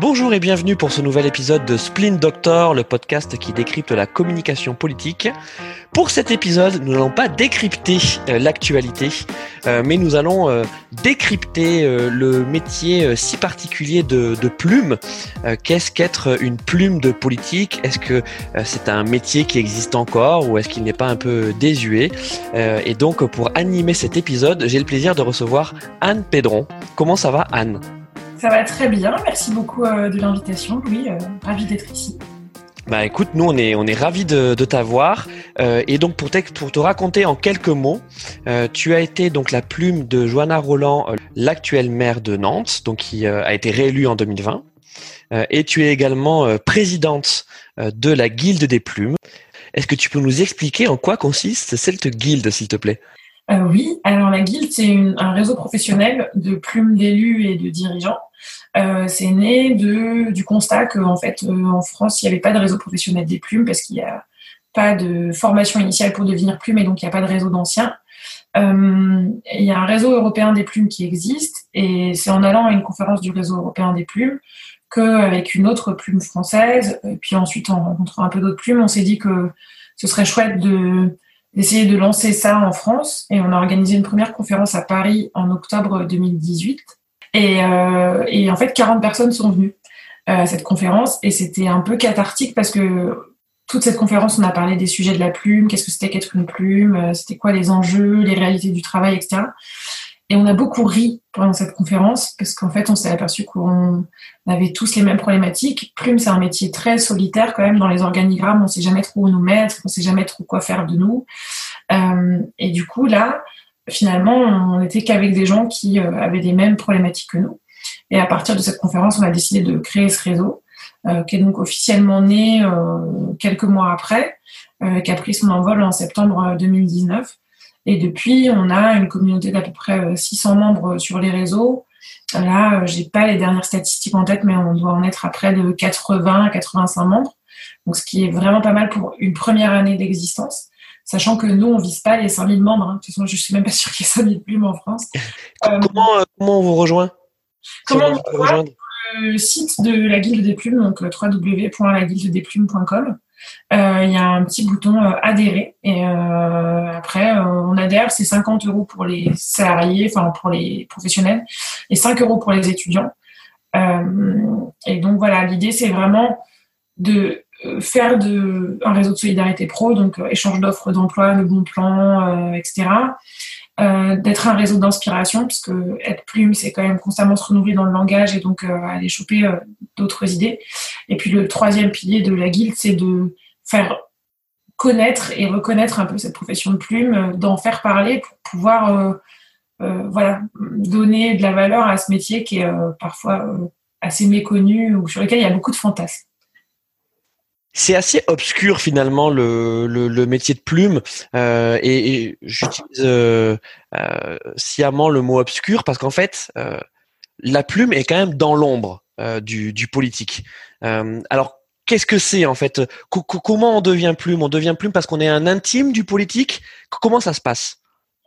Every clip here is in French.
Bonjour et bienvenue pour ce nouvel épisode de Splint Doctor, le podcast qui décrypte la communication politique. Pour cet épisode, nous n'allons pas décrypter euh, l'actualité, euh, mais nous allons euh, décrypter le métier si particulier de, plume. Qu'est-ce qu'être une plume de politique? Est-ce que c'est un métier qui existe encore ou est-ce qu'il n'est pas un peu désuet? Et donc, pour animer cet épisode, j'ai le plaisir de recevoir Anne Pédron. Comment ça va, Anne? Ça va très bien. Merci beaucoup euh, de l'invitation, Louis. Euh, ravi d'être ici. Bah écoute, nous on est on est ravis de, de t'avoir euh, et donc pour te, pour te raconter en quelques mots, tu as été donc la plume de Joanna Roland, l'actuelle maire de Nantes, donc qui a été réélue en 2020, et tu es également présidente de la Guilde des plumes. Est-ce que tu peux nous expliquer en quoi consiste cette guilde, s'il te plaît? Oui, alors la Guilde c'est un réseau professionnel de plumes d'élus et de dirigeants euh, c'est né du constat qu'en fait, euh, en France, il n'y avait pas de réseau professionnel des plumes parce qu'il n'y a pas de formation initiale pour devenir plume et donc il n'y a pas de réseau d'anciens. Euh, il y a un réseau européen des plumes qui existe et c'est en allant à une conférence du réseau européen des plumes qu'avec une autre plume française, et puis ensuite en rencontrant un peu d'autres plumes, on s'est dit que ce serait chouette de d'essayer de lancer ça en France et on a organisé une première conférence à Paris en octobre 2018 et, euh, et en fait, 40 personnes sont venues euh, à cette conférence et c'était un peu cathartique parce que toute cette conférence, on a parlé des sujets de la plume, qu'est-ce que c'était qu'être une plume, euh, c'était quoi les enjeux, les réalités du travail, etc. Et on a beaucoup ri pendant cette conférence parce qu'en fait, on s'est aperçu qu'on avait tous les mêmes problématiques. Plume, c'est un métier très solitaire quand même dans les organigrammes. On sait jamais trop où nous mettre, on sait jamais trop quoi faire de nous. Et du coup, là, finalement, on n'était qu'avec des gens qui euh, avaient les mêmes problématiques que nous. Et à partir de cette conférence, on a décidé de créer ce réseau, euh, qui est donc officiellement né euh, quelques mois après, qui a pris son envol en septembre 2019. Et depuis, on a une communauté d'à peu près 600 membres sur les réseaux. Là, j'ai pas les dernières statistiques en tête, mais on doit en être à près de 80 à 85 membres. Donc, ce qui est vraiment pas mal pour une première année d'existence sachant que nous, on vise pas les 5000 membres. Hein. De toute façon, je suis même pas sûre qu'il y ait 5000 plumes en France. comment, euh, comment on vous rejoint? Comment on vous rejoint Le site de la Guilde des Plumes, donc euh, www.laguildedesplumes.com. Euh, il y a un petit bouton adhérer et après on adhère, c'est 50 euros pour les salariés, enfin pour les professionnels et 5 euros pour les étudiants. et donc voilà, l'idée c'est vraiment de euh, faire de, un réseau de solidarité pro, donc euh, échange d'offres d'emploi, le bon plan, euh, etc. d'être un réseau d'inspiration, puisque être plume, c'est quand même constamment se renouveler dans le langage et donc aller choper d'autres idées. Et puis le troisième pilier de la guilde, c'est de faire connaître et reconnaître un peu cette profession de plume, d'en faire parler pour pouvoir voilà, donner de la valeur à ce métier qui est parfois assez méconnu ou sur lequel il y a beaucoup de fantasmes. C'est assez obscur finalement le, le, métier de plume euh, et, j'utilise euh, euh, sciemment le mot obscur parce qu'en fait la plume est quand même dans l'ombre du, du, politique. alors qu'est-ce que c'est en fait? Comment on devient plume? On devient plume parce qu'on est un intime du politique? Comment ça se passe?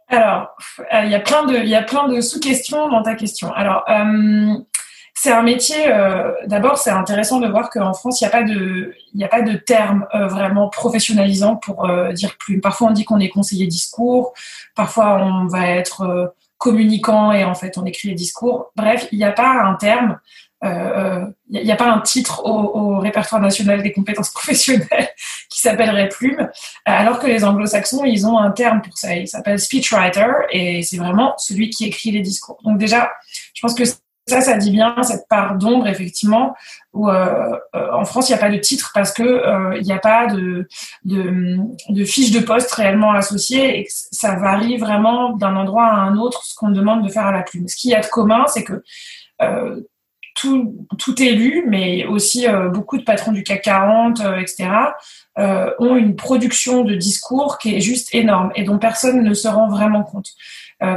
Alors, il y a plein de, il y a plein de sous-questions dans ta question. Alors, c'est un métier, euh, d'abord, c'est intéressant de voir qu'en France, il n'y a pas de, il a pas de terme euh, vraiment professionnalisant pour euh, dire plume. Parfois, on dit qu'on est conseiller discours, parfois, on va être communicant et en fait, on écrit les discours. Bref, il n'y a pas un terme, il n'y a, pas un titre au, répertoire national des compétences professionnelles qui s'appellerait plume, alors que les anglo-saxons, ils ont un terme pour ça. Il s'appelle speechwriter et c'est vraiment celui qui écrit les discours. Donc déjà, je pense que ça, ça dit bien cette part d'ombre, effectivement, où euh, euh, en France, il n'y a pas de titre parce que euh, il n'y a pas de, fiche de poste réellement associée et que ça varie vraiment d'un endroit à un autre ce qu'on demande de faire à la plume. Ce qu'il y a de commun, c'est que tout, tout élu, mais aussi beaucoup de patrons du CAC 40, etc., ont une production de discours qui est juste énorme et dont personne ne se rend vraiment compte.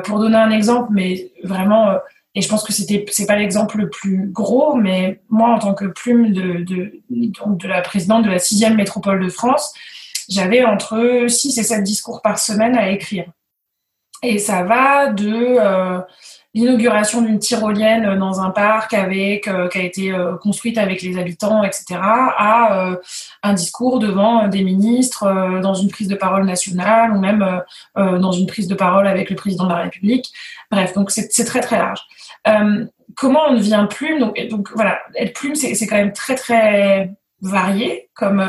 pour donner un exemple, mais vraiment et je pense que c'était c'est pas l'exemple le plus gros, mais moi en tant que plume de de, de la présidente de la sixième métropole de France, j'avais entre 6 et 7 discours par semaine à écrire. Et ça va de euh, l'inauguration d'une tyrolienne dans un parc avec qui a été construite avec les habitants, etc., à un discours devant des ministres dans une prise de parole nationale ou même dans une prise de parole avec le président de la République. Bref, donc c'est très très large. comment on devient plume donc, donc voilà, être plume, c'est quand même très très varié comme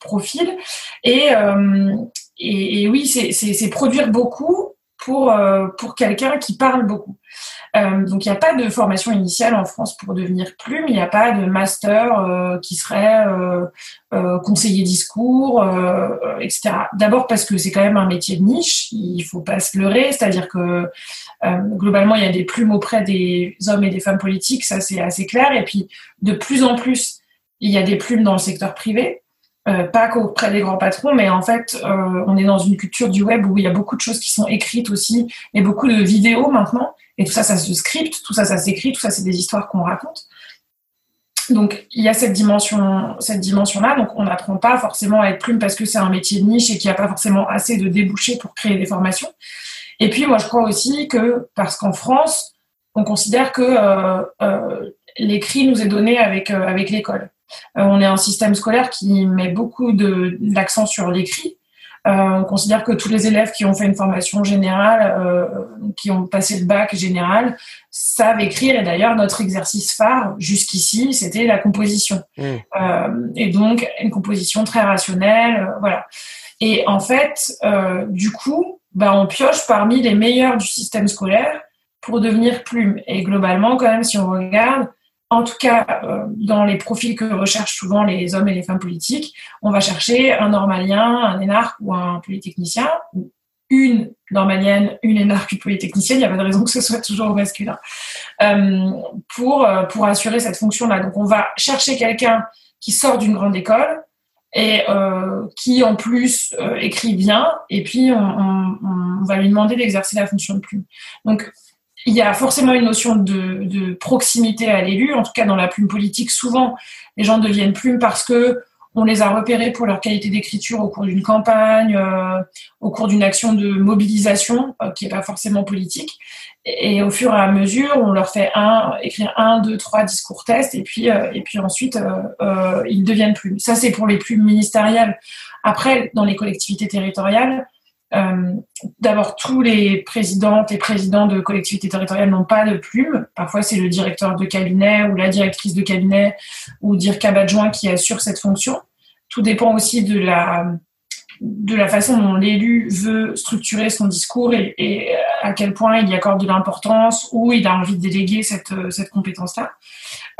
profil et, et, et oui, c'est produire beaucoup pour, euh, pour quelqu'un qui parle beaucoup. Euh, donc il n'y a pas de formation initiale en France pour devenir plume, il n'y a pas de master euh, qui serait conseiller discours, etc. D'abord parce que c'est quand même un métier de niche, il faut pas se leurrer, c'est-à-dire que globalement il y a des plumes auprès des hommes et des femmes politiques, ça c'est assez clair, et puis de plus en plus il y a des plumes dans le secteur privé. Euh, pas qu'auprès des grands patrons, mais en fait, euh, on est dans une culture du web où il y a beaucoup de choses qui sont écrites aussi, et beaucoup de vidéos maintenant, et tout ça, ça se script, tout ça, ça s'écrit, tout ça, c'est des histoires qu'on raconte. Donc, il y a cette dimension, cette dimension-là. Donc, on n'apprend pas forcément à être plume parce que c'est un métier de niche et qu'il n'y a pas forcément assez de débouchés pour créer des formations. Et puis, moi, je crois aussi que parce qu'en France, on considère que euh, l'écrit nous est donné avec avec l'école. Euh, on est un système scolaire qui met beaucoup d'accent sur l'écrit. Euh, on considère que tous les élèves qui ont fait une formation générale, euh, qui ont passé le bac général, savent écrire. Et d'ailleurs, notre exercice phare jusqu'ici, c'était la composition. Mmh. et donc, une composition très rationnelle, voilà. Et en fait, du coup, bah, on pioche parmi les meilleurs du système scolaire pour devenir plume. Et globalement, quand même, si on regarde, en tout cas, euh, dans les profils que recherchent souvent les hommes et les femmes politiques, on va chercher un normalien, un énarque ou un polytechnicien, ou une normalienne, une énarque, une polytechnicienne, il n'y a pas de raison que ce soit toujours au masculin, euh, pour, euh, pour assurer cette fonction-là. Donc on va chercher quelqu'un qui sort d'une grande école et qui en plus écrit bien, et puis on, on va lui demander d'exercer la fonction de plume. Donc il y a forcément une notion de, proximité à l'élu. En tout cas, dans la plume politique, souvent, les gens deviennent plumes parce que on les a repérés pour leur qualité d'écriture au cours d'une campagne, euh, au cours d'une action de mobilisation euh, qui n'est pas forcément politique. Et, au fur et à mesure, on leur fait un, écrire un, deux, trois discours tests, et puis, euh, et puis ensuite, ils deviennent plumes. Ça, c'est pour les plumes ministérielles. Après, dans les collectivités territoriales, euh, D'abord, tous les présidentes et présidents de collectivités territoriales n'ont pas de plume. Parfois, c'est le directeur de cabinet ou la directrice de cabinet ou dire adjoint qui assure cette fonction. Tout dépend aussi de la, de la façon dont l'élu veut structurer son discours et, à quel point il y accorde de l'importance ou il a envie de déléguer cette, cette compétence-là.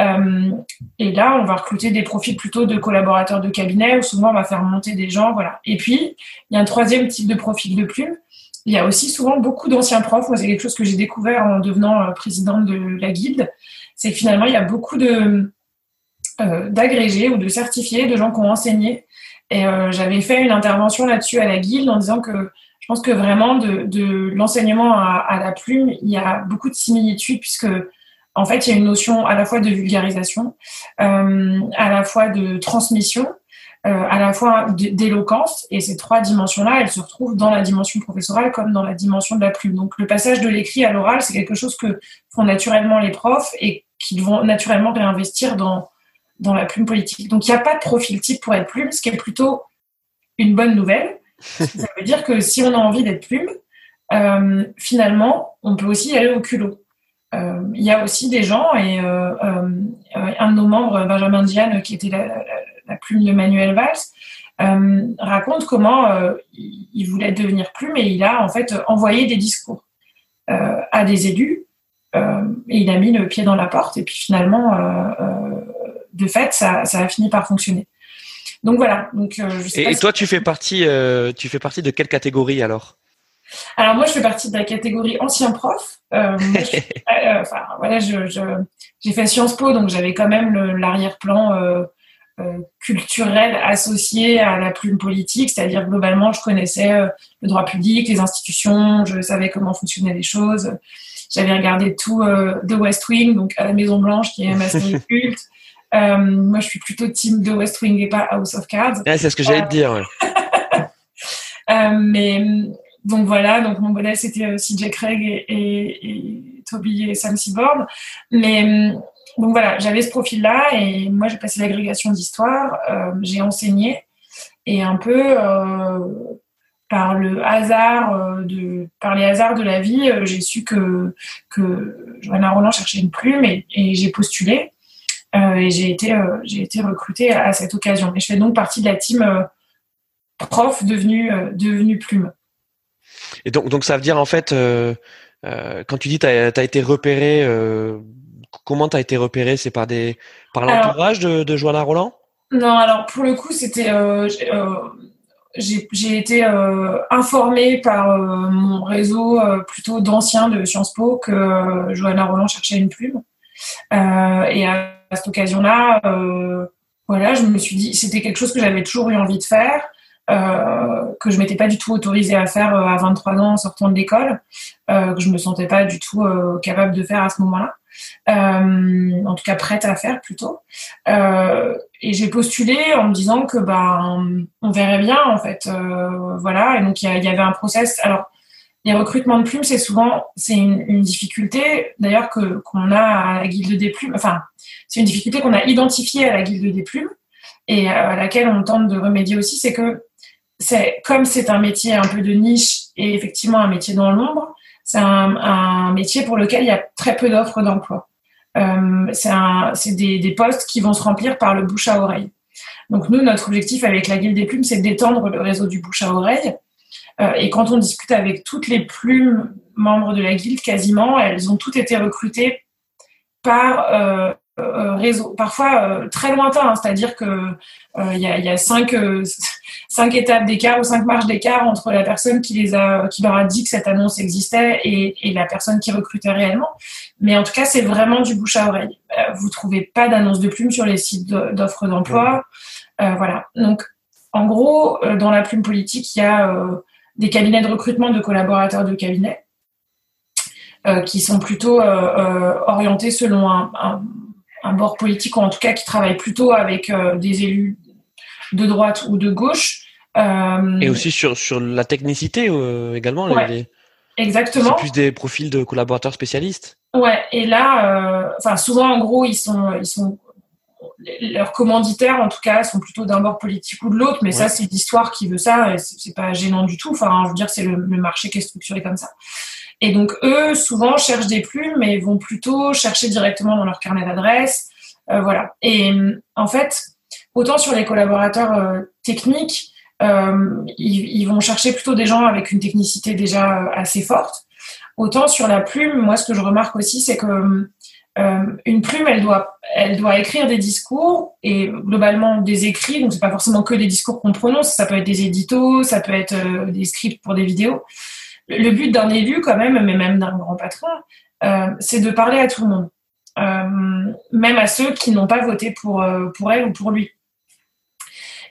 Euh, et là, on va recruter des profils plutôt de collaborateurs de cabinet ou souvent on va faire monter des gens. Voilà. Et puis, il y a un troisième type de profil de plume. Il y a aussi souvent beaucoup d'anciens profs. Moi, c'est quelque chose que j'ai découvert en devenant euh, présidente de la guilde. C'est que finalement, il y a beaucoup de euh, d'agrégés ou de certifiés, de gens qui ont enseigné. Et j'avais fait une intervention là-dessus à la guilde en disant que je pense que vraiment de, de l'enseignement à, à, la plume, il y a beaucoup de similitudes puisque en fait, il y a une notion à la fois de vulgarisation, euh, à la fois de transmission, euh, à la fois d'éloquence. Et ces trois dimensions-là, elles se retrouvent dans la dimension professorale comme dans la dimension de la plume. Donc, le passage de l'écrit à l'oral, c'est quelque chose que font naturellement les profs et qu'ils vont naturellement réinvestir dans, dans la plume politique. Donc, il n'y a pas de profil type pour être plume, ce qui est plutôt une bonne nouvelle. Ça veut dire que si on a envie d'être plume, euh, finalement, on peut aussi aller au culot. Euh, il y a aussi des gens, et euh, euh, un de nos membres, Benjamin Diane, qui était la, plume de Manuel Valls, raconte comment il voulait devenir plume et il a en fait envoyé des discours à des élus et il a mis le pied dans la porte et puis finalement, de fait, ça, ça, a fini par fonctionner. Donc voilà. Donc, et, toi, tu fais partie, tu fais partie de quelle catégorie alors? Alors moi, je fais partie de la catégorie ancien prof. Euh, euh, enfin voilà, je, j'ai fait Sciences Po, donc j'avais quand même l'arrière-plan euh, culturel associé à la plume politique, c'est-à-dire globalement, je connaissais le droit public, les institutions, je savais comment fonctionnaient les choses. J'avais regardé tout de West Wing, donc à la Maison Blanche, qui est ma série culte. moi, je suis plutôt team de West Wing et pas House of Cards. c'est ce que j'allais te dire. mais donc voilà, donc mon modèle c'était CJ Craig et, Toby et Sam Seaborn. Mais donc voilà, j'avais ce profil-là et moi j'ai passé l'agrégation d'histoire, j'ai enseigné et un peu par le hasard euh, par les hasards de la vie, euh, j'ai su que que Roland cherchait une plume et, j'ai postulé euh, et j'ai été j'ai été recrutée à, cette occasion. Et je fais donc partie de la team prof devenue devenue plume. Et donc donc ça veut dire en fait quand tu dis tu as, été repéré comment tu as été repéré? C'est par des par l'entourage de, de Johanna Roland? Non, alors pour le coup, c'était j'ai été euh, informée par euh, mon réseau euh, plutôt d'anciens de Sciences Po que Johanna Roland cherchait une plume. et à, cette occasion-là, voilà, je me suis dit, c'était quelque chose que j'avais toujours eu envie de faire, que je m'étais pas du tout autorisée à faire à 23 ans en sortant de l'école, que je me sentais pas du tout capable de faire à ce moment-là. Euh, en tout cas prête à faire plutôt. Euh, et j'ai postulé en me disant que ben on verrait bien en fait, euh, voilà. Et donc il y, avait un process. Alors les recrutements de plumes, c'est souvent c'est une, difficulté d'ailleurs que qu'on a à la guilde des plumes. Enfin, c'est une difficulté qu'on a identifiée à la guilde des plumes et à laquelle on tente de remédier aussi, c'est que c'est comme c'est un métier un peu de niche et effectivement un métier dans l'ombre, c'est un, métier pour lequel il y a très peu d'offres d'emploi. Euh, c'est des, des, postes qui vont se remplir par le bouche à oreille. Donc nous, notre objectif avec la Guilde des plumes, c'est d'étendre le réseau du bouche à oreille. Euh, et quand on discute avec toutes les plumes membres de la Guilde, quasiment, elles ont toutes été recrutées par euh, euh, réseau, parfois euh, très lointain, hein, c'est-à-dire que euh, il y, y, a, cinq, cinq étapes d'écart ou cinq marches d'écart entre la personne qui les a, qui leur a dit que cette annonce existait et, et la personne qui recrutait réellement. Mais en tout cas, c'est vraiment du bouche à oreille. vous trouvez pas d'annonce de plume sur les sites d'offres d'emploi, voilà. Donc, en gros, dans la plume politique, il y a des cabinets de recrutement de collaborateurs de cabinet. qui sont plutôt orientés selon un, un, un bord politique, ou en tout cas qui travaille plutôt avec euh, des élus de droite ou de gauche. Euh, et aussi sur, sur la technicité euh, également. exactement. C'est plus des profils de collaborateurs spécialistes. Ouais, et là, enfin souvent en gros, ils sont, ils sont leurs commanditaires, en tout cas, sont plutôt d'un bord politique ou de l'autre, mais ça, c'est l'histoire qui veut ça, c'est pas gênant du tout. Enfin, je veux dire, c'est le, le, marché qui est structuré comme ça. Et donc, eux, souvent, cherchent des plumes, mais vont plutôt chercher directement dans leur carnet d'adresse. Euh, voilà. Et en fait, autant sur les collaborateurs euh, techniques, euh, ils, vont chercher plutôt des gens avec une technicité déjà assez forte. Autant sur la plume, moi, ce que je remarque aussi, c'est que une plume, elle doit, elle doit écrire des discours et globalement des écrits. Donc, c'est pas forcément que des discours qu'on prononce. Ça peut être des éditos, ça peut être des scripts pour des vidéos le but d'un élu, quand même, mais même d'un grand patron, euh, c'est de parler à tout le monde, euh, même à ceux qui n'ont pas voté euh, pour elle ou pour lui.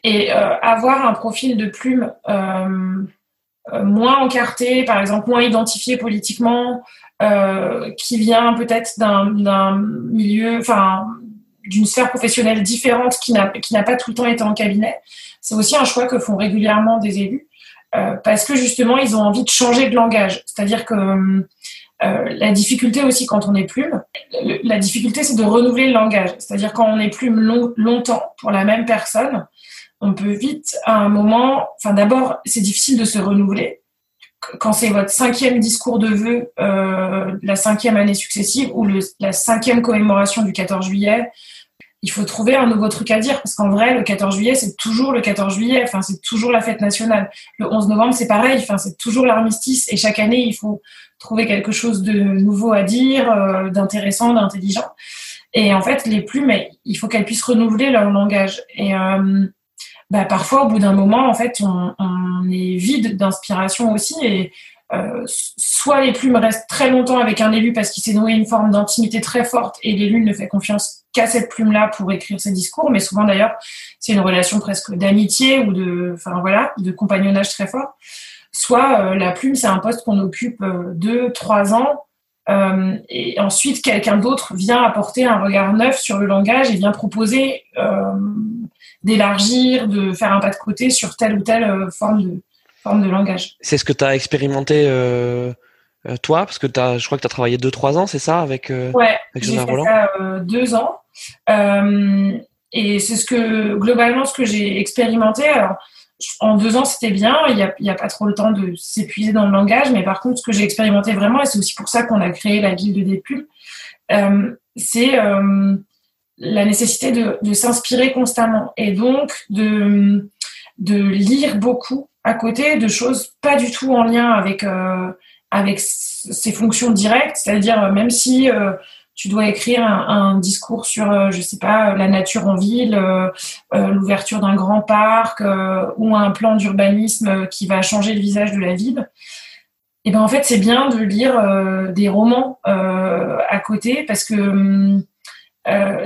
Et avoir un profil de plume moins encarté, par exemple moins identifié politiquement, qui vient peut-être d'un milieu, enfin d'une sphère professionnelle différente qui n'a pas tout le temps été en cabinet, c'est aussi un choix que font régulièrement des élus euh, parce que justement, ils ont envie de changer de langage. C'est-à-dire que euh, la difficulté aussi quand on est plume, la difficulté c'est de renouveler le langage. C'est-à-dire quand on est plume longtemps pour la même personne, on peut vite à un moment, enfin d'abord c'est difficile de se renouveler. Quand c'est votre cinquième discours de vœux, euh, la cinquième année successive ou le, la cinquième commémoration du 14 juillet, il faut trouver un nouveau truc à dire parce qu'en vrai, le 14 juillet, c'est toujours le 14 juillet, enfin, c'est toujours la fête nationale. Le 11 novembre, c'est pareil, enfin, c'est toujours l'armistice et chaque année, il faut trouver quelque chose de nouveau à dire, euh, d'intéressant, d'intelligent. Et en fait, les plumes, il faut qu'elles puissent renouveler leur langage. Et euh, bah, parfois, au bout d'un moment, en fait, on, on est vide d'inspiration aussi et euh, soit les plumes restent très longtemps avec un élu parce qu'il s'est noué une forme d'intimité très forte et l'élu ne fait confiance qu'à cette plume-là pour écrire ses discours, mais souvent d'ailleurs c'est une relation presque d'amitié ou de, enfin voilà, de compagnonnage très fort. Soit euh, la plume c'est un poste qu'on occupe euh, deux, trois ans euh, et ensuite quelqu'un d'autre vient apporter un regard neuf sur le langage et vient proposer d'élargir, de faire un pas de côté sur telle ou telle forme de forme de langage. C'est ce que tu as expérimenté euh, euh, toi, parce que as, je crois que tu as travaillé 2-3 ans, c'est ça, avec, euh, ouais, j'ai fait ça euh, deux ans. et c'est ce que, globalement, ce que j'ai expérimenté. Alors, en deux ans, c'était bien. Il n'y a, y a, pas trop le temps de s'épuiser dans le langage. Mais par contre, ce que j'ai expérimenté vraiment, et c'est aussi pour ça qu'on a créé la guilde des pubs, euh, c'est euh, la nécessité de, s'inspirer constamment et donc de, lire beaucoup à côté de choses pas du tout en lien avec, euh, avec ses fonctions directes. C'est-à-dire, même si tu dois écrire un, discours sur, euh, je sais pas, la nature en ville, euh, euh, l'ouverture d'un grand parc ou un plan d'urbanisme qui va changer le visage de la ville. Et ben en fait, c'est bien de lire des romans à côté parce que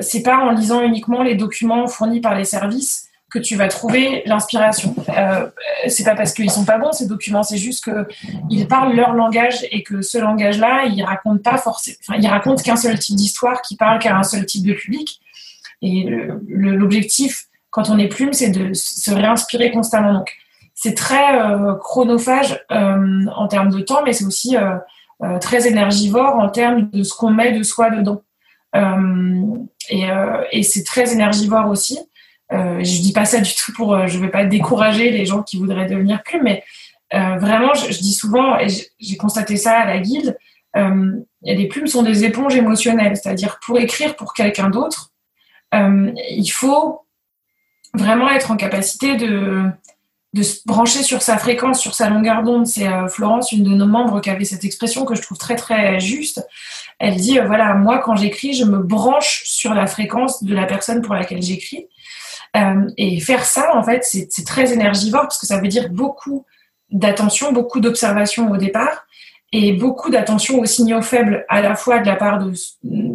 c'est pas en lisant uniquement les documents fournis par les services que tu vas trouver l'inspiration. Euh, c'est pas parce qu'ils sont pas bons ces documents, c'est juste que ils parlent leur langage et que ce langage-là, ils racontent pas forcément, ils racontent qu'un seul type d'histoire qui parle qu'à un seul type de public. Et l'objectif, quand on est plume, c'est de se réinspirer constamment. Donc, c'est très euh, chronophage euh, en termes de temps, mais c'est aussi euh, euh, très énergivore en termes de ce qu'on met de soi dedans. Et, et c'est très énergivore aussi. Euh, je dis pas ça du tout pour, euh, je vais pas décourager les gens qui voudraient devenir plumes, mais euh, vraiment, je, dis souvent, et j'ai constaté ça à la guilde, euh, les plumes sont des éponges émotionnelles, c'est-à-dire pour écrire pour quelqu'un d'autre, euh, il faut vraiment être en capacité de, de se brancher sur sa fréquence, sur sa longueur d'onde. C'est euh, Florence, une de nos membres, qui avait cette expression que je trouve très très juste. Elle dit voilà, moi quand j'écris, je me branche sur la fréquence de la personne pour laquelle j'écris. Euh, et faire ça, en fait, c'est très énergivore parce que ça veut dire beaucoup d'attention, beaucoup d'observation au départ et beaucoup d'attention aux signaux faibles, à la fois de la part de,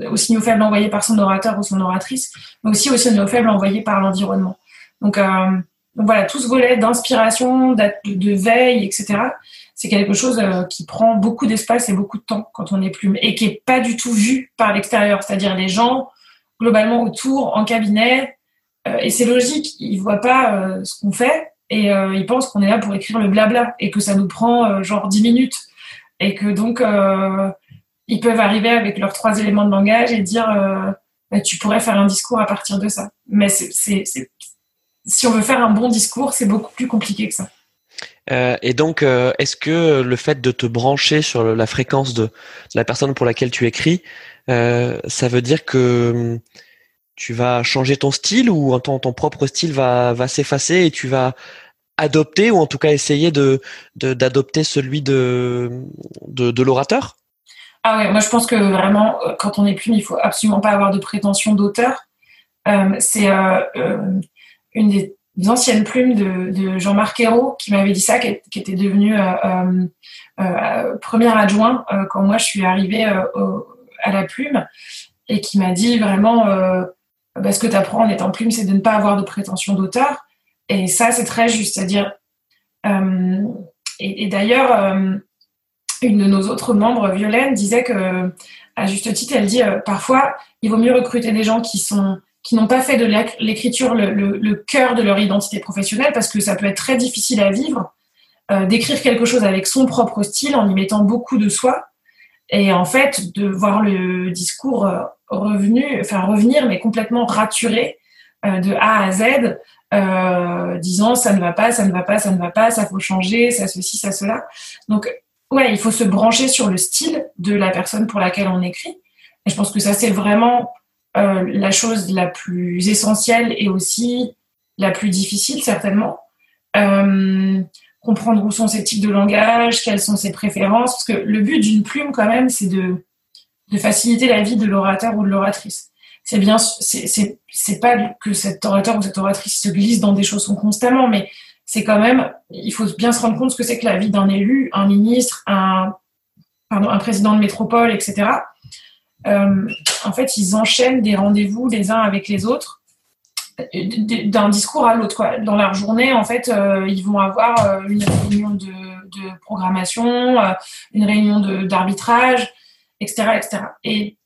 aux signaux faibles envoyés par son orateur ou son oratrice, mais aussi aux signaux faibles envoyés par l'environnement. Donc, euh, donc, voilà, tout ce volet d'inspiration, de, veille, etc., c'est quelque chose euh, qui prend beaucoup d'espace et beaucoup de temps quand on est plume et qui est pas du tout vu par l'extérieur, c'est-à-dire les gens globalement autour en cabinet euh, et c'est logique, ils voient pas euh, ce qu'on fait et ils pensent qu'on est là pour écrire le blabla et que ça nous prend genre 10 minutes et que donc ils peuvent arriver avec leurs trois éléments de langage et dire bah, tu pourrais faire un discours à partir de ça. Mais c'est, si on veut faire un bon discours, c'est beaucoup plus compliqué que ça. et donc, est-ce que le fait de te brancher sur la fréquence de, la personne pour laquelle tu écris, ça veut dire que tu vas changer ton style ou ton, ton propre style va, va s'effacer et tu vas adopter ou en tout cas essayer de d'adopter celui de, de, de l'orateur? Ah ouais, moi je pense que vraiment euh, quand on est plume, il faut absolument pas avoir de prétention d'auteur. Euh, c'est euh, euh, une des anciennes plumes de, Jean-Marc Ayrault qui m'avait dit ça, qui, était devenu euh, premier adjoint quand moi je suis arrivée à la plume et qui m'a dit vraiment bah, ce que tu apprends en étant plume, c'est de ne pas avoir de prétention d'auteur. Et ça, c'est très juste. C'est-à-dire, euh, et, d'ailleurs, euh, une de nos autres membres, Violaine, disait que, à juste titre, elle dit euh, parfois, il vaut mieux recruter des gens qui sont qui n'ont pas fait de l'écriture le, cœur de leur identité professionnelle parce que ça peut être très difficile à vivre d'écrire quelque chose avec son propre style en y mettant beaucoup de soi et en fait de voir le discours revenu, enfin revenir, mais complètement raturé euh, de A à Z, euh, disant ça ne va pas, ça ne va pas, ça ne va pas, ça faut changer, ça ceci, ça cela. Donc ouais, il faut se brancher sur le style de la personne pour laquelle on écrit. Et je pense que ça c'est vraiment euh, la chose la plus essentielle et aussi la plus difficile certainement. Euh, comprendre où sont ses types de langage, quelles sont ses préférences, parce que le but d'une plume quand même, c'est de faciliter la vie de l'orateur ou de l'oratrice. C'est bien, c'est pas que cet orateur ou cette oratrice se glisse dans des choses constamment, mais c'est quand même, il faut bien se rendre compte ce que c'est que la vie d'un élu, un ministre, un, pardon, un président de métropole, etc. Euh, en fait, ils enchaînent des rendez-vous les uns avec les autres, d'un discours à l'autre. Dans leur journée, en fait, euh, ils vont avoir euh, une réunion de, programmation, une réunion d'arbitrage, etc., etc. Et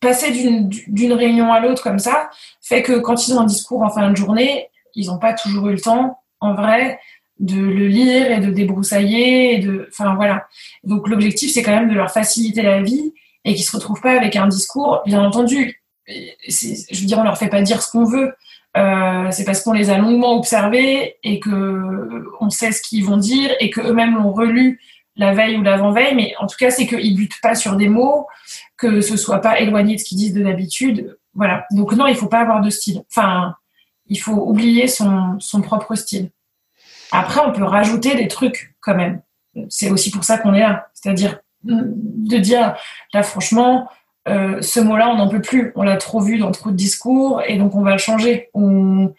passer d'une réunion à l'autre comme ça fait que quand ils ont un discours en fin de journée, ils n'ont pas toujours eu le temps, en vrai, de le lire et de débroussailler. Voilà. Donc l'objectif, c'est quand même de leur faciliter la vie et qu'ils se retrouvent pas avec un discours. Bien entendu, je veux dire, on leur fait pas dire ce qu'on veut. Euh, c'est parce qu'on les a longuement observés et que on sait ce qu'ils vont dire et que eux-mêmes l'ont relu la veille ou l'avant-veille. Mais en tout cas, c'est qu'ils butent pas sur des mots, que ce soit pas éloigné de ce qu'ils disent de d'habitude. Voilà. Donc non, il faut pas avoir de style. Enfin, il faut oublier son, son propre style. Après, on peut rajouter des trucs quand même. C'est aussi pour ça qu'on est là. C'est-à-dire de dire, là, franchement, euh, ce mot-là, on n'en peut plus. On l'a trop vu dans trop de discours et donc on va le changer. On,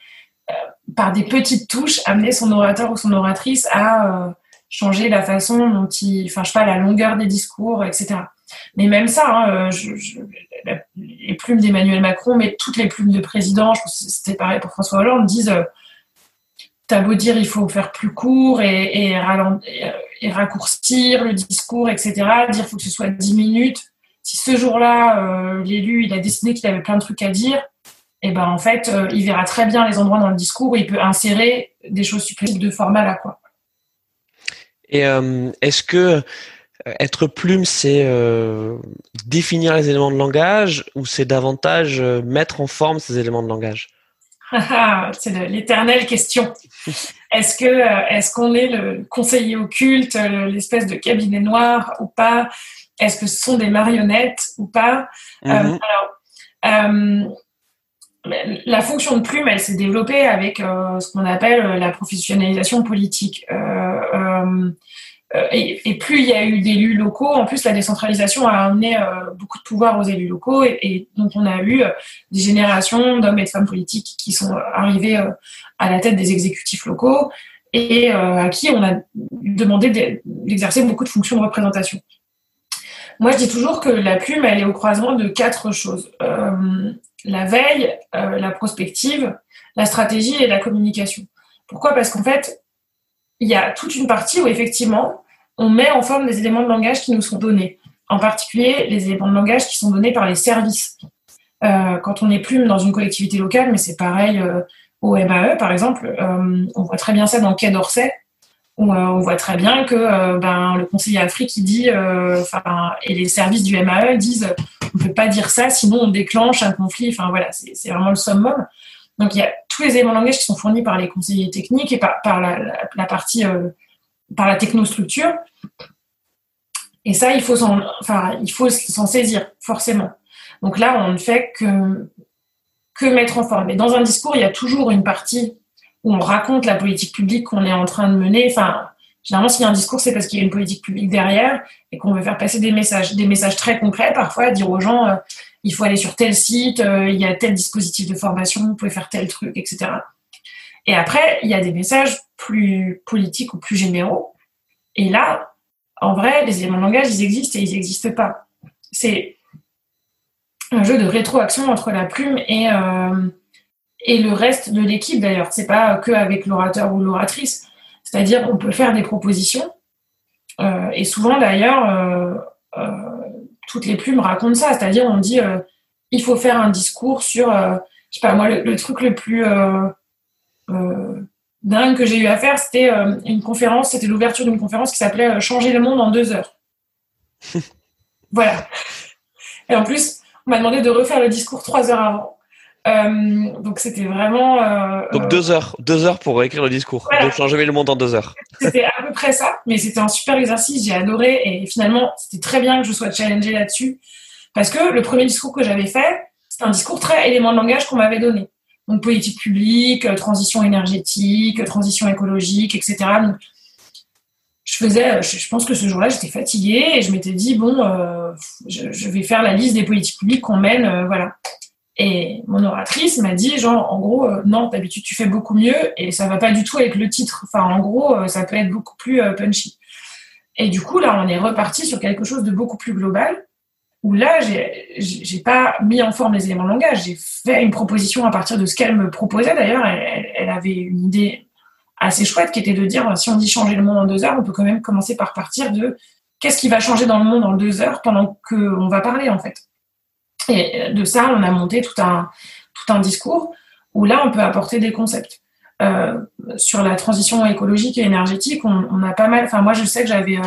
euh, par des petites touches, amener son orateur ou son oratrice à euh, changer la façon dont il, enfin, je sais pas, la longueur des discours, etc. Mais même ça, hein, les plumes d'Emmanuel Macron, mais toutes les plumes de président, je pense c'était pareil pour François Hollande, disent T'as beau dire il faut faire plus court et, et, raccourcir le discours, etc. Dire faut que ce soit 10 minutes si ce jour-là, euh, l'élu, il a décidé qu'il avait plein de trucs à dire, et eh ben en fait, euh, il verra très bien les endroits dans le discours où il peut insérer des choses supplémentaires de format là, quoi. Et euh, est-ce que être plume, c'est définir les éléments de langage ou c'est davantage mettre en forme ces éléments de langage? C'est l'éternelle question. Est-ce que est-ce qu'on est le conseiller occulte, l'espèce de cabinet noir ou pas? Est-ce que ce sont des marionnettes ou pas? Euh, mhm. alors, euh, la fonction de plume, elle s'est développée avec euh, ce qu'on appelle la professionnalisation politique. Et, plus il y a eu d'élus locaux, en plus la décentralisation a amené beaucoup de pouvoir aux élus locaux et, donc on a eu des générations d'hommes et de femmes politiques qui sont arrivés à la tête des exécutifs locaux et à qui on a demandé d'exercer beaucoup de fonctions de représentation. Moi, je dis toujours que la plume, elle est au croisement de quatre choses. Euh, la veille, euh, la prospective, la stratégie et la communication. Pourquoi? Parce qu'en fait, il y a toute une partie où effectivement, on met en forme des éléments de langage qui nous sont donnés. En particulier, les éléments de langage qui sont donnés par les services. Euh, quand on est plume dans une collectivité locale, mais c'est pareil au MAE, par exemple, on voit très bien ça dans le Quai d'Orsay, euh, on voit très bien que euh, ben, le conseiller Afrique il dit, euh, et les services du MAE disent, on peut pas dire ça, sinon on déclenche un conflit. Enfin voilà, c'est vraiment le summum. Donc il y a tous les éléments de langage qui sont fournis par les conseillers techniques et par, la, partie, par la technostructure. Et ça, il faut s'en, enfin, saisir forcément. Donc là, on ne fait que que mettre en forme. Et dans un discours, il y a toujours une partie où on raconte la politique publique qu'on est en train de mener. Enfin, généralement, s'il y a un discours, c'est parce qu'il y a une politique publique derrière et qu'on veut faire passer des messages, des messages très concrets, parfois, dire aux gens, euh, il faut aller sur tel site, euh, il y a tel dispositif de formation, vous pouvez faire tel truc, etc. Et après, il y a des messages plus politiques ou plus généraux. Et là, en vrai, les éléments de langage, ils existent et ils n'existent pas. C'est un jeu de rétroaction entre la plume et, euh, et le reste de l'équipe d'ailleurs. C'est pas que avec l'orateur ou l'oratrice. C'est-à-dire on peut faire des propositions. Euh, et souvent d'ailleurs, toutes les plumes racontent ça. C'est-à-dire on dit il faut faire un discours sur, je sais pas moi, le, truc le plus dingue que j'ai eu à faire, c'était une conférence, c'était l'ouverture d'une conférence qui s'appelait Changer le monde en deux heures. voilà. Et en plus, on m'a demandé de refaire le discours trois heures avant. Euh, donc c'était vraiment. Euh, donc deux heures, deux heures pour écrire le discours. Voilà. Donc changer le monde en deux heures. C'était à peu près ça, mais c'était un super exercice, j'ai adoré et finalement c'était très bien que je sois challengée là-dessus parce que le premier discours que j'avais fait, c'était un discours très élément de langage qu'on m'avait donné. Donc politique publique, euh, transition énergétique, transition écologique, etc. Donc, je faisais, je pense que ce jour-là, j'étais fatiguée et je m'étais dit bon, euh, je, je, vais faire la liste des politiques publiques qu'on mène, euh, voilà. Et mon oratrice m'a dit, genre, en gros, euh, non, d'habitude, tu fais beaucoup mieux et ça va pas du tout avec le titre. Enfin, en gros, euh, ça peut être beaucoup plus euh, punchy. Et du coup, là, on est reparti sur quelque chose de beaucoup plus global où là, j'ai pas mis en forme les éléments de langage. J'ai fait une proposition à partir de ce qu'elle me proposait. D'ailleurs, elle, elle, avait une idée assez chouette qui était de dire, si on dit changer le monde en deux heures, on peut quand même commencer par partir de qu'est-ce qui va changer dans le monde en deux heures pendant qu'on va parler, en fait. Et de ça, on a monté tout un, tout un discours où là, on peut apporter des concepts. sur la transition écologique et énergétique, on, a pas mal. Enfin, moi, je sais que j'avais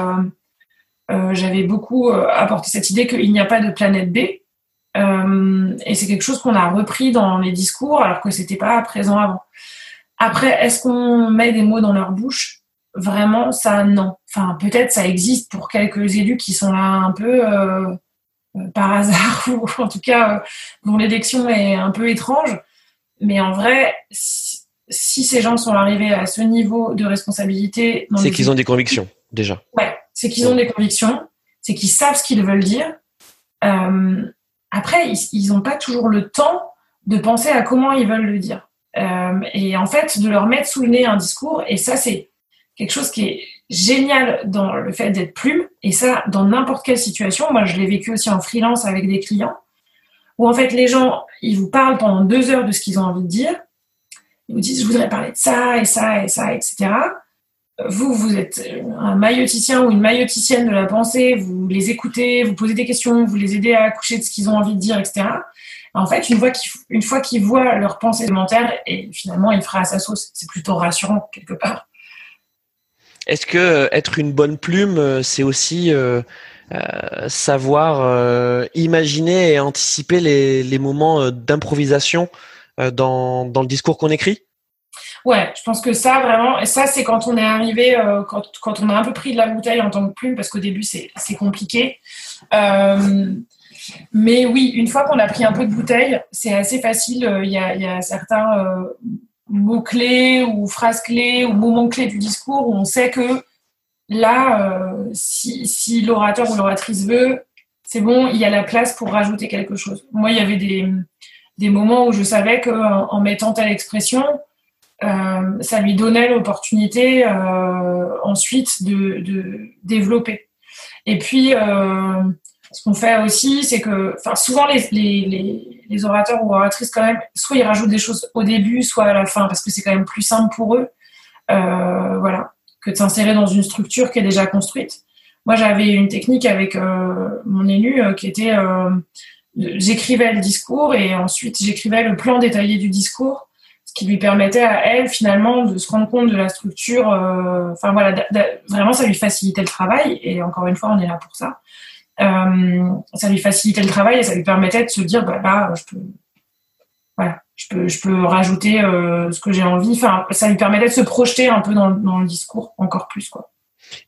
j'avais beaucoup apporté cette idée qu'il n'y a pas de planète B. et c'est quelque chose qu'on a repris dans les discours alors que c'était pas présent avant. Après, est-ce qu'on met des mots dans leur bouche? Vraiment, ça, non. Enfin, peut-être ça existe pour quelques élus qui sont là un peu euh, euh, par hasard, ou en tout cas, euh, dont l'élection est un peu étrange. Mais en vrai, si, ces gens sont arrivés à ce niveau de responsabilité... C'est qu'ils ont des convictions, déjà. Ouais, c'est qu'ils ont des convictions, c'est qu'ils savent ce qu'ils veulent dire. après, ils n'ont pas toujours le temps de penser à comment ils veulent le dire. Euh, et en fait, de leur mettre sous le nez un discours, et ça, c'est quelque chose qui est génial dans le fait d'être plume, et ça, dans n'importe quelle situation. Moi, je l'ai vécu aussi en freelance avec des clients, où en fait, les gens, ils vous parlent pendant deux heures de ce qu'ils ont envie de dire. Ils vous disent, je voudrais parler de ça, et ça, et ça, etc. Vous, vous êtes un mailloticien ou une mailloticienne de la pensée, vous les écoutez, vous posez des questions, vous les aidez à accoucher de ce qu'ils ont envie de dire, etc. En fait, une fois qu'ils, voient leur pensée élémentaire, et finalement, il fera à sa sauce. C'est plutôt rassurant, quelque part. Est-ce que euh, être une bonne plume, euh, c'est aussi euh, savoir imaginer et anticiper les, moments d'improvisation dans, le discours qu'on écrit? Ouais, je pense que ça, vraiment, ça, c'est quand on est arrivé, quand, on a un peu pris de la bouteille en tant que plume, parce qu'au début, c'est, compliqué. Mais oui, une fois qu'on a pris un peu de bouteille, c'est assez facile. Il y a, certains euh, mots-clés ou phrases-clés ou moments-clés du discours où on sait que là, euh, si, l'orateur ou l'oratrice veut, c'est bon, il y a la place pour rajouter quelque chose. Moi, il y avait des, moments où je savais qu'en en mettant telle expression, ça lui donnait l'opportunité ensuite de, développer. Et puis, ce qu'on fait aussi, c'est que, enfin, souvent les, orateurs ou oratrices quand même, soit ils rajoutent des choses au début, soit à la fin, parce que c'est quand même plus simple pour eux, euh, voilà, que de s'insérer dans une structure qui est déjà construite. Moi, j'avais une technique avec euh, mon élu euh, qui était, j'écrivais le discours et ensuite j'écrivais le plan détaillé du discours, ce qui lui permettait à elle finalement de se rendre compte de la structure. Enfin voilà, vraiment ça lui facilitait le travail et encore une fois, on est là pour ça. Euh, ça lui facilitait le travail et ça lui permettait de se dire bah là je peux voilà je peux je peux rajouter euh, ce que j'ai envie. Enfin ça lui permettait de se projeter un peu dans, dans le discours encore plus quoi.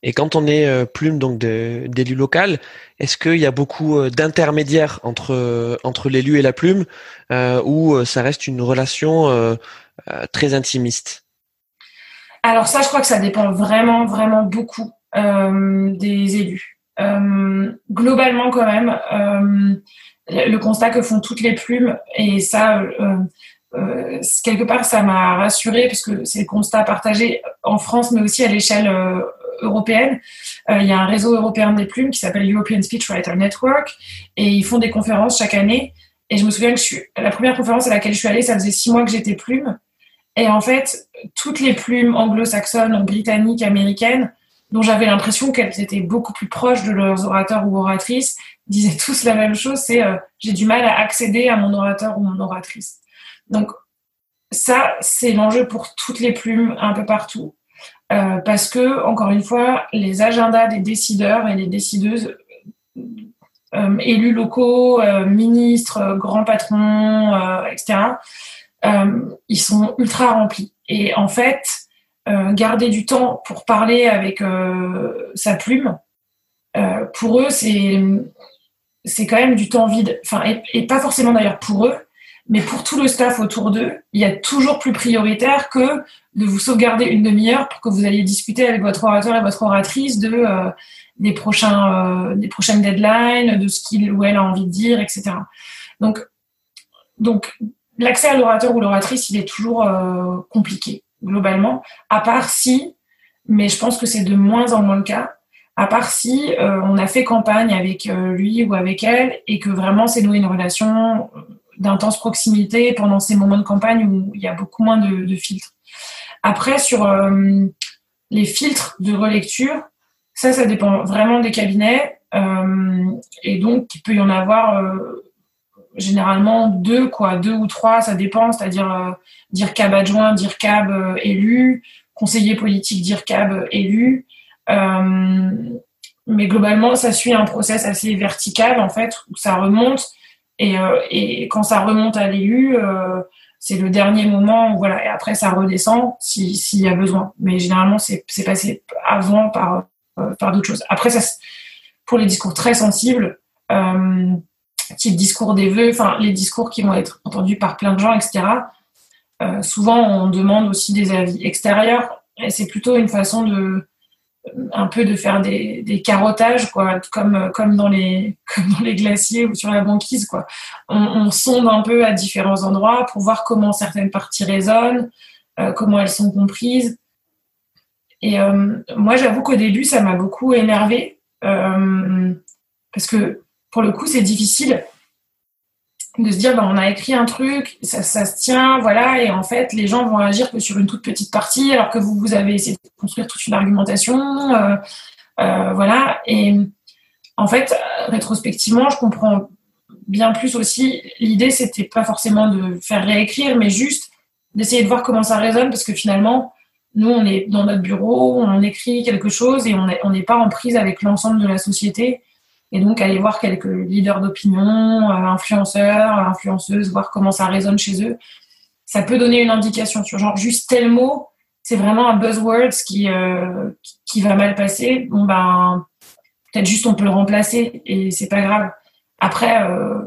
Et quand on est euh, plume donc d'élu local, est-ce qu'il y a beaucoup d'intermédiaires entre entre l'élu et la plume, ou ça reste une relation très intimiste? Alors ça, je crois que ça dépend vraiment vraiment beaucoup des élus. Euh, globalement, quand même, euh, le constat que font toutes les plumes, et ça, euh, quelque part, ça m'a rassurée parce que c'est le constat partagé en France, mais aussi à l'échelle européenne. il y a un réseau européen des plumes qui s'appelle European Speechwriter Network et ils font des conférences chaque année. Et je me souviens que la première conférence à laquelle je suis allée, ça faisait six mois que j'étais plume. Et en fait, toutes les plumes anglo-saxonnes, britanniques, américaines dont j'avais l'impression qu'elles étaient beaucoup plus proches de leurs orateurs ou oratrices, disaient tous la même chose, c'est euh, j'ai du mal à accéder à mon orateur ou mon oratrice. Donc ça, c'est l'enjeu pour toutes les plumes un peu partout. Euh, parce que, encore une fois, les agendas des décideurs et des décideuses, euh, élus locaux, ministres, grands patrons, etc., ils sont ultra remplis. Et en fait, euh, garder du temps pour parler avec euh, sa plume, euh, pour eux, c'est c'est quand même du temps vide. Enfin, et, pas forcément d'ailleurs pour eux, mais pour tout le staff autour d'eux, il y a toujours plus prioritaire que de vous sauvegarder une demi-heure pour que vous alliez discuter avec votre orateur et votre oratrice de des prochains prochaines deadlines, de ce qu'il ou elle a envie de dire, etc. Donc donc l'accès à l'orateur ou l'oratrice, il est toujours compliqué globalement, à part si, mais je pense que c'est de moins en moins le cas, à part si euh, on a fait campagne avec euh, lui ou avec elle et que vraiment c'est noué une relation euh, d'intense proximité pendant ces moments de campagne où il y a beaucoup moins de, filtres. Après, sur les filtres de relecture, ça, ça dépend vraiment des cabinets. et donc, il peut y en avoir généralement deux, quoi, deux ou trois, ça dépend, c'est-à-dire euh, dire cab adjoint, dire cab euh, élu, conseiller politique, dire cab élu. mais globalement, ça suit un process assez vertical, en fait, où ça remonte. Et, et quand ça remonte à l'élu, c'est le dernier moment, voilà, et après ça redescend s'il y a besoin. Mais généralement, c'est passé avant par, par d'autres choses. Après, ça, pour les discours très sensibles, euh, type discours des vœux, enfin les discours qui vont être entendus par plein de gens, etc. Euh, souvent, on demande aussi des avis extérieurs, c'est plutôt une façon de un peu de faire des, des carottages, quoi, comme, comme, dans les, comme dans les glaciers ou sur la banquise. Quoi. On, sonde un peu à différents endroits pour voir comment certaines parties résonnent, euh, comment elles sont comprises. Et euh, moi, j'avoue qu'au début, ça m'a beaucoup énervé euh, parce que pour le coup, c'est difficile de se dire, ben, on a écrit un truc, ça, se tient, voilà, et en fait, les gens vont agir que sur une toute petite partie, alors que vous, vous avez essayé de construire toute une argumentation, euh, euh, voilà. Et en fait, rétrospectivement, je comprends bien plus aussi. L'idée, c'était pas forcément de faire réécrire, mais juste d'essayer de voir comment ça résonne, parce que finalement, nous, on est dans notre bureau, on écrit quelque chose et on n'est pas en prise avec l'ensemble de la société. Et donc, aller voir quelques leaders d'opinion, euh, influenceurs, influenceuses, voir comment ça résonne chez eux, ça peut donner une indication sur genre juste tel mot, c'est vraiment un buzzword qui, euh, qui va mal passer. Bon, ben, peut-être juste on peut le remplacer et c'est pas grave. Après, euh,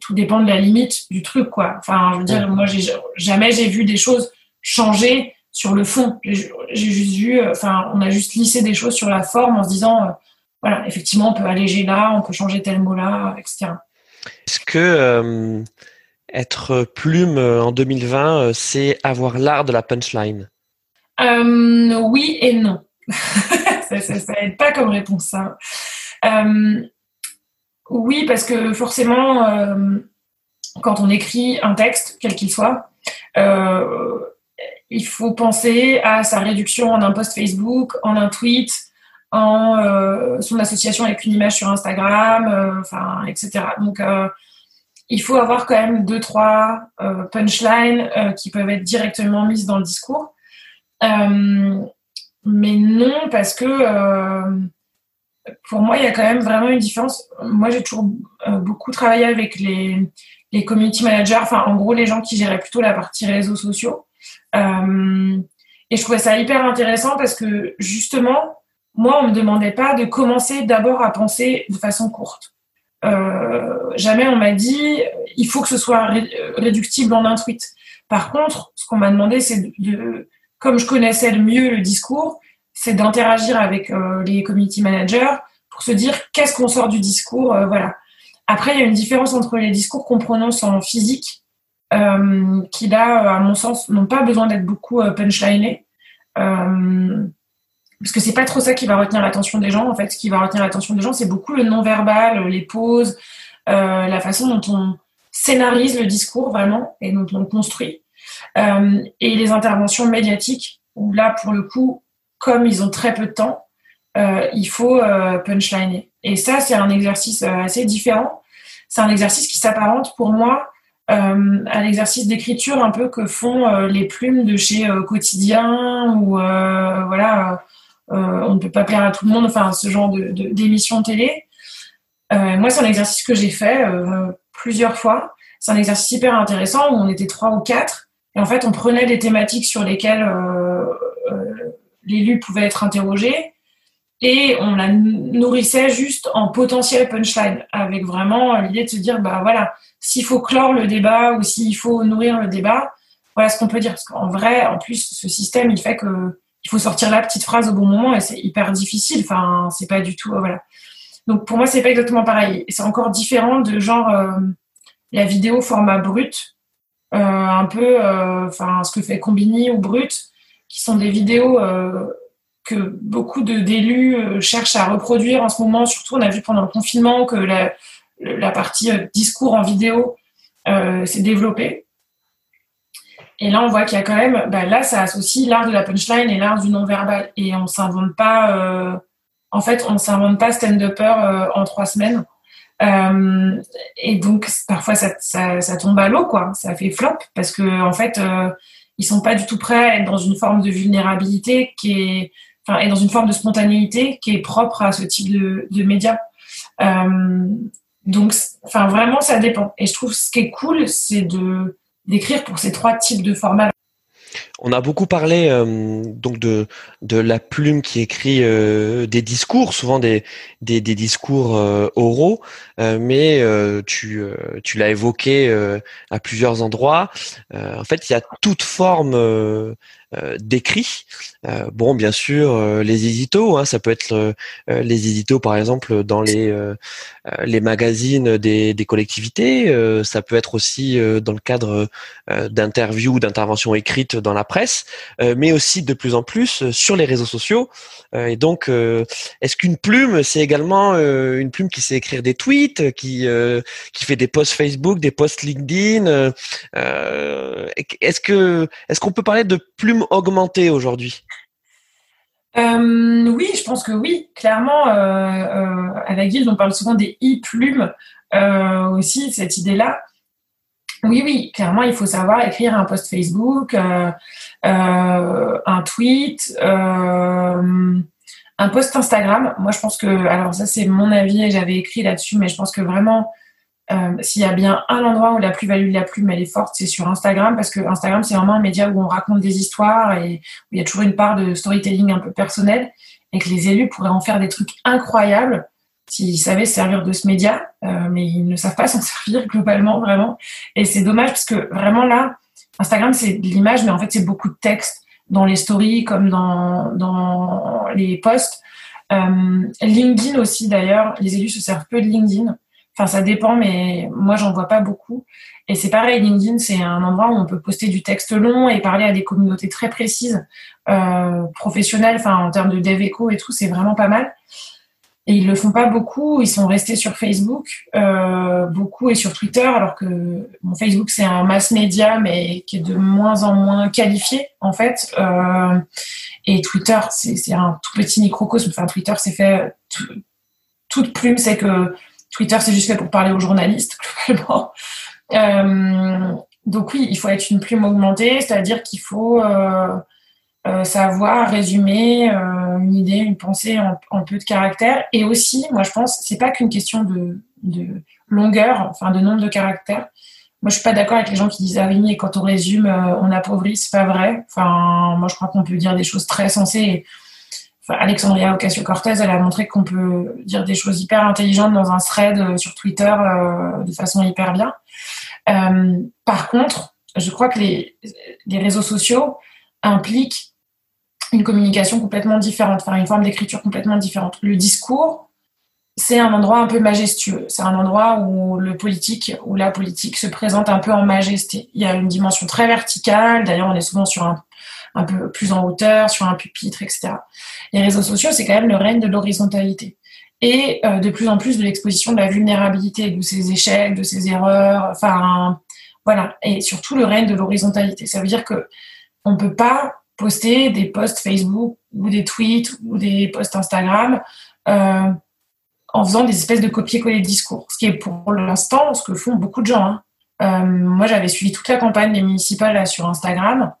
tout dépend de la limite du truc, quoi. Enfin, je veux dire, moi, j'ai, jamais j'ai vu des choses changer sur le fond. J'ai, juste vu, enfin, on a juste lissé des choses sur la forme en se disant, voilà, effectivement, on peut alléger là, on peut changer tel mot là, etc. Est-ce que euh, être plume euh, en 2020, euh, c'est avoir l'art de la punchline? Oui et non. ça n'aide pas comme réponse, ça. oui, parce que forcément, quand on écrit un texte, quel qu'il soit, il faut penser à sa réduction en un post Facebook, en un tweet, en euh, son association avec une image sur Instagram, euh, enfin, etc. Donc, euh, il faut avoir quand même deux, trois punchlines qui peuvent être directement mises dans le discours. mais non, parce que pour moi, il y a quand même vraiment une différence. Moi, j'ai toujours beaucoup travaillé avec les, les community managers, enfin, en gros, les gens qui géraient plutôt la partie réseaux sociaux. et je trouvais ça hyper intéressant parce que justement, moi, on me demandait pas de commencer d'abord à penser de façon courte. Euh, jamais on m'a dit il faut que ce soit réductible en un tweet. Par contre, ce qu'on m'a demandé, c'est de, comme je connaissais le mieux le discours, c'est d'interagir avec euh, les community managers pour se dire qu'est-ce qu'on sort du discours, euh, voilà. Après, il y a une différence entre les discours qu'on prononce en physique, qui là, à mon sens, n'ont pas besoin d'être beaucoup punchlinés parce que c'est pas trop ça qui va retenir l'attention des gens. En fait, ce qui va retenir l'attention des gens, c'est beaucoup le non-verbal, les pauses, euh, la façon dont on scénarise le discours vraiment et dont on le construit. Euh, et les interventions médiatiques, où là, pour le coup, comme ils ont très peu de temps, euh, il faut punchliner. Et ça, c'est un exercice assez différent. C'est un exercice qui s'apparente pour moi à l'exercice d'écriture un peu que font les plumes de chez Quotidien ou voilà on ne peut pas plaire à tout le monde, enfin ce genre de, d'émission télé. Euh, moi, c'est un exercice que j'ai fait euh, plusieurs fois. C'est un exercice hyper intéressant où on était trois ou quatre. Et en fait, on prenait des thématiques sur lesquelles l'élu pouvait être interrogé et on la nourrissait juste en potentiel punchline avec vraiment l'idée de se dire bah voilà s'il faut clore le débat ou s'il faut nourrir le débat voilà ce qu'on peut dire parce qu'en vrai en plus ce système il fait que il faut sortir la petite phrase au bon moment et c'est hyper difficile. Enfin, c'est pas du tout, euh, voilà. Donc pour moi, c'est pas exactement pareil. C'est encore différent de genre euh, la vidéo format brut, euh, un peu, enfin ce que fait Combini ou Brut, qui sont des vidéos que beaucoup d'élus cherchent à reproduire en ce moment. Surtout, on a vu pendant le confinement que la, la partie discours en vidéo s'est développée. Et là, on voit qu'il y a quand même, bah, là, ça associe l'art de la punchline et l'art du non-verbal. Et on s'invente pas, euh, en fait, on s'invente pas stand-upper euh, en trois semaines. et donc parfois ça, ça, ça tombe à l'eau, quoi. Ça fait flop parce que en fait ils sont pas du tout prêts à être dans une forme de vulnérabilité qui est, enfin, et dans une forme de spontanéité qui est propre à ce type de, de médias. Euh, donc, enfin, vraiment, ça dépend. Et je trouve ce qui est cool, c'est de d'écrire pour ces trois types de formats. On a beaucoup parlé euh, donc de la plume qui écrit euh, des discours, souvent des discours euh, oraux, mais tu l'as évoqué à plusieurs endroits. en fait, il y a toute forme d'écrit. bon, bien sûr, les éditos, hein, ça peut être les éditos par exemple dans les les magazines des, des collectivités. ça peut être aussi dans le cadre d'interviews ou d'interventions écrites dans la presse, euh, mais aussi de plus en plus euh, sur les réseaux sociaux. Euh, et donc, est-ce qu'une plume, c'est également une plume qui sait écrire des tweets, qui qui fait des posts Facebook, des posts LinkedIn Est-ce que est-ce qu'on peut parler de plume augmentée aujourd'hui? Oui, je pense que oui. Clairement, à la on parle souvent des e-plumes aussi, cette idée-là. Oui, oui, clairement, il faut savoir écrire un post Facebook, euh, euh, un tweet, euh, un post Instagram. Moi, je pense que, alors ça, c'est mon avis et j'avais écrit là-dessus, mais je pense que vraiment, s'il y a bien un endroit où la plus-value de la plume, elle est forte, c'est sur Instagram, parce que Instagram, c'est vraiment un média où on raconte des histoires et où il y a toujours une part de storytelling un peu personnel et que les élus pourraient en faire des trucs incroyables s'ils savaient servir de ce média, euh, mais ils ne savent pas s'en servir globalement, vraiment. Et c'est dommage parce que vraiment là, Instagram, c'est de l'image, mais en fait, c'est beaucoup de texte dans les stories comme dans, dans les posts. Euh, LinkedIn aussi, d'ailleurs, les élus se servent peu de LinkedIn. Enfin, ça dépend, mais moi, j'en vois pas beaucoup. Et c'est pareil, LinkedIn, c'est un endroit où on peut poster du texte long et parler à des communautés très précises, euh, professionnelles, enfin, en termes de dev echo et tout, c'est vraiment pas mal. Et ils le font pas beaucoup. Ils sont restés sur Facebook, euh, beaucoup et sur Twitter, alors que Facebook c'est un mass média, mais qui est de moins en moins qualifié en fait. Euh, et Twitter, c'est un tout petit microcosme. Enfin, Twitter, c'est fait toute plume, c'est que Twitter, c'est juste fait pour parler aux journalistes globalement. Euh, donc oui, il faut être une plume augmentée, c'est-à-dire qu'il faut savoir résumer une idée, une pensée en, peu de caractères. Et aussi, moi, je pense, c'est pas qu'une question de, longueur, enfin de nombre de caractères. Moi, je suis pas d'accord avec les gens qui disent ah oui, quand on résume, euh, on appauvrit. C'est pas vrai. Enfin, moi, je crois qu'on peut dire des choses très sensées. Enfin, Alexandria Ocasio-Cortez, elle a montré qu'on peut dire des choses hyper intelligentes dans un thread sur Twitter de façon hyper bien. par contre, je crois que les réseaux sociaux impliquent une communication complètement différente, enfin une forme d'écriture complètement différente. Le discours, c'est un endroit un peu majestueux. C'est un endroit où le politique ou la politique se présente un peu en majesté. Il y a une dimension très verticale. D'ailleurs, on est souvent sur un, un peu plus en hauteur, sur un pupitre, etc. Les réseaux sociaux, c'est quand même le règne de l'horizontalité et euh, de plus en plus de l'exposition de la vulnérabilité, de ses échecs, de ses erreurs. Enfin, voilà. Et surtout le règne de l'horizontalité. Ça veut dire que on peut pas poster des posts Facebook ou des tweets ou des posts Instagram euh, en faisant des espèces de copier-coller de discours. Ce qui est pour l'instant ce que font beaucoup de gens. Hein. Euh, moi, j'avais suivi toute la campagne des municipales sur Instagram.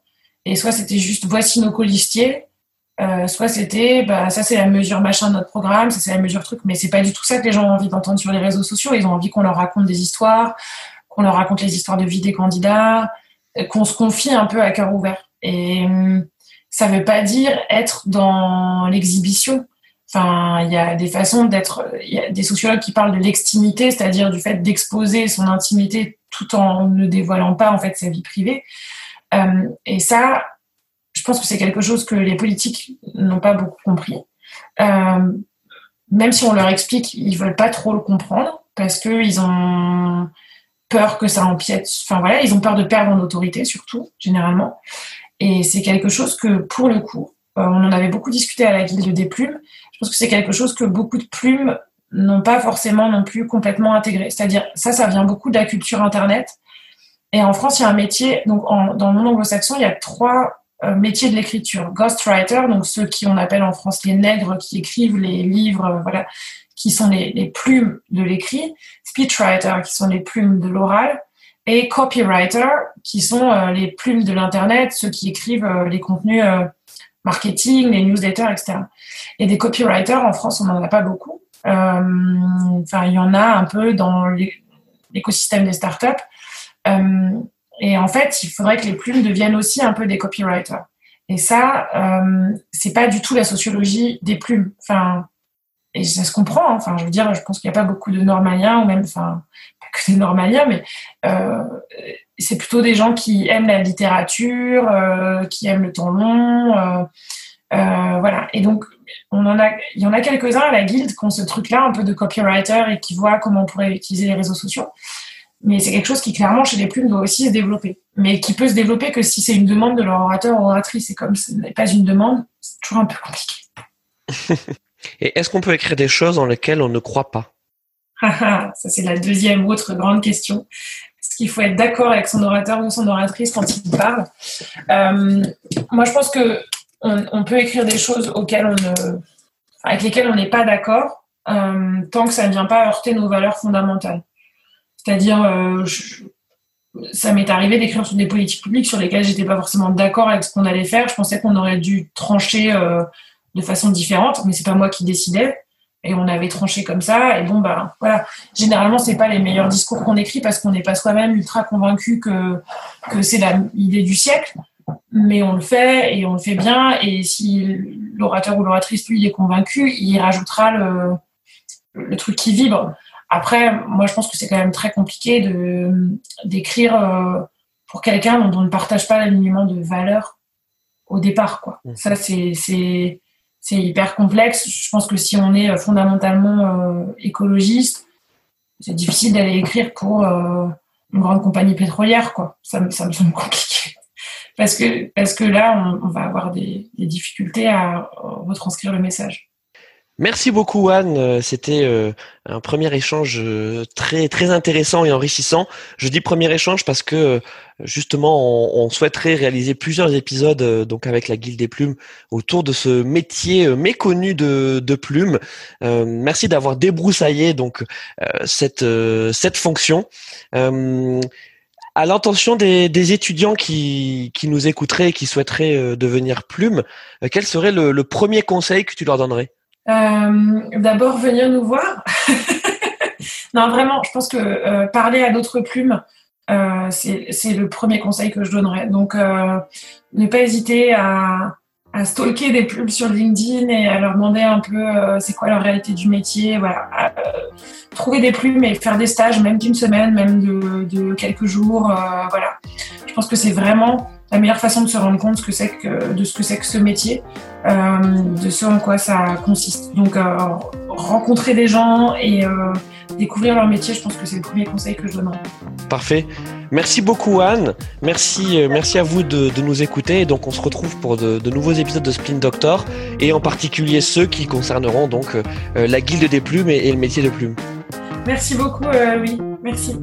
Et soit c'était juste voici nos colistiers, euh, soit c'était bah, ça c'est la mesure machin de notre programme, ça c'est la mesure truc, mais c'est pas du tout ça que les gens ont envie d'entendre sur les réseaux sociaux. Ils ont envie qu'on leur raconte des histoires, qu'on leur raconte les histoires de vie des candidats, qu'on se confie un peu à cœur ouvert. Et hum, ça ne veut pas dire être dans l'exhibition. Enfin, il y a des façons d'être. Il y a des sociologues qui parlent de l'extimité, c'est-à-dire du fait d'exposer son intimité tout en ne dévoilant pas en fait sa vie privée. Hum, et ça, je pense que c'est quelque chose que les politiques n'ont pas beaucoup compris. Hum, même si on leur explique, ils veulent pas trop le comprendre parce qu'ils ont peur que ça empiète. Enfin voilà, ils ont peur de perdre en autorité surtout, généralement. Et c'est quelque chose que, pour le coup, euh, on en avait beaucoup discuté à la Guilde des Plumes. Je pense que c'est quelque chose que beaucoup de plumes n'ont pas forcément non plus complètement intégré. C'est-à-dire, ça, ça vient beaucoup de la culture Internet. Et en France, il y a un métier, donc dans le monde anglo-saxon, il y a trois euh, métiers de l'écriture. Ghostwriter, donc ceux qui on appelle en France les nègres, qui écrivent les livres, euh, voilà, qui sont les, plumes de l'écrit, speechwriter, qui sont les plumes de l'oral, et copywriter, qui sont euh, les plumes de l'Internet, ceux qui écrivent euh, les contenus euh, marketing, les newsletters, etc. Et des copywriters, en France, on n'en a pas beaucoup. Enfin, il y en a un peu dans l'écosystème des startups. et en fait, il faudrait que les plumes deviennent aussi un peu des copywriters. Et ça, euh, c'est pas du tout la sociologie des plumes. Enfin, et ça se comprend. Hein. Enfin, je veux dire, je pense qu'il n'y a pas beaucoup de normaliens, ou même, enfin, des normaliens, mais euh, c'est plutôt des gens qui aiment la littérature, euh, qui aiment le temps long. Euh, voilà. Et donc, on en a, il y en a quelques-uns à la guilde qui ont ce truc-là, un peu de copywriter et qui voient comment on pourrait utiliser les réseaux sociaux mais c'est quelque chose qui clairement chez les plumes doit aussi se développer, mais qui peut se développer que si c'est une demande de leur orateur ou oratrice. Et comme ce n'est pas une demande, c'est toujours un peu compliqué. et est-ce qu'on peut écrire des choses dans lesquelles on ne croit pas? Ça c'est la deuxième autre grande question. Est-ce qu'il faut être d'accord avec son orateur ou son oratrice quand il parle? Euh, Moi je pense que on, peut écrire des choses auxquelles on avec lesquelles on n'est pas d'accord, euh, tant que ça ne vient pas heurter nos valeurs fondamentales. C'est-à-dire, euh, ça m'est arrivé d'écrire sur des politiques publiques sur lesquelles j'étais pas forcément d'accord avec ce qu'on allait faire. Je pensais qu'on aurait dû trancher de façon différente, mais c'est pas moi qui décidais. Et on avait tranché comme ça. Et bon, bah voilà. Généralement, c'est pas les meilleurs discours qu'on écrit parce qu'on n'est pas soi-même ultra convaincu que que c'est l'idée du siècle. Mais on le fait et on le fait bien. Et si l'orateur ou l'oratrice lui est convaincu, il rajoutera le le truc qui vibre. Après, moi, je pense que c'est quand même très compliqué de d'écrire euh, pour quelqu'un dont on ne partage pas l'alignement de valeurs au départ. Quoi. Mmh. Ça, c'est c'est hyper complexe. Je pense que si on est fondamentalement euh, écologiste, c'est difficile d'aller écrire pour euh, une grande compagnie pétrolière. Quoi. Ça, me semble compliqué. Parce que, parce que là, on, va avoir des difficultés à retranscrire le message. Merci beaucoup Anne, euh, c'était euh, un premier échange euh, très très intéressant et enrichissant. Je dis premier échange parce que justement on, souhaiterait réaliser plusieurs épisodes donc avec la Guilde des Plumes autour de ce métier méconnu de, de plume. merci d'avoir débroussaillé donc cette cette fonction. à l'intention des, des, étudiants qui, qui nous écouteraient et qui souhaiteraient devenir plume, quel serait le, le premier conseil que tu leur donnerais? euh, d'abord, venir nous voir. non, vraiment, je pense que euh, parler à d'autres plumes, euh, c'est le premier conseil que je donnerais. Donc, ne pas hésiter à, à stalker des plumes sur LinkedIn et à leur demander un peu c'est quoi leur réalité du métier. Voilà. trouver des plumes et faire des stages, même d'une semaine, même de, de quelques jours. voilà. Je pense que c'est vraiment la meilleure façon de se rendre compte que c'est que, de ce que c'est que ce métier, euh, de ce en quoi ça consiste. Donc, euh, rencontrer des gens et euh, découvrir leur métier, je pense que c'est le premier conseil que je donnerais. Parfait. Merci beaucoup Anne. Merci, merci à vous de, de, nous écouter. Et donc, on se retrouve pour de, de, nouveaux épisodes de Splint Doctor et en particulier ceux qui concerneront donc la guilde des plumes et, et le métier de plume. Merci beaucoup, oui. Merci.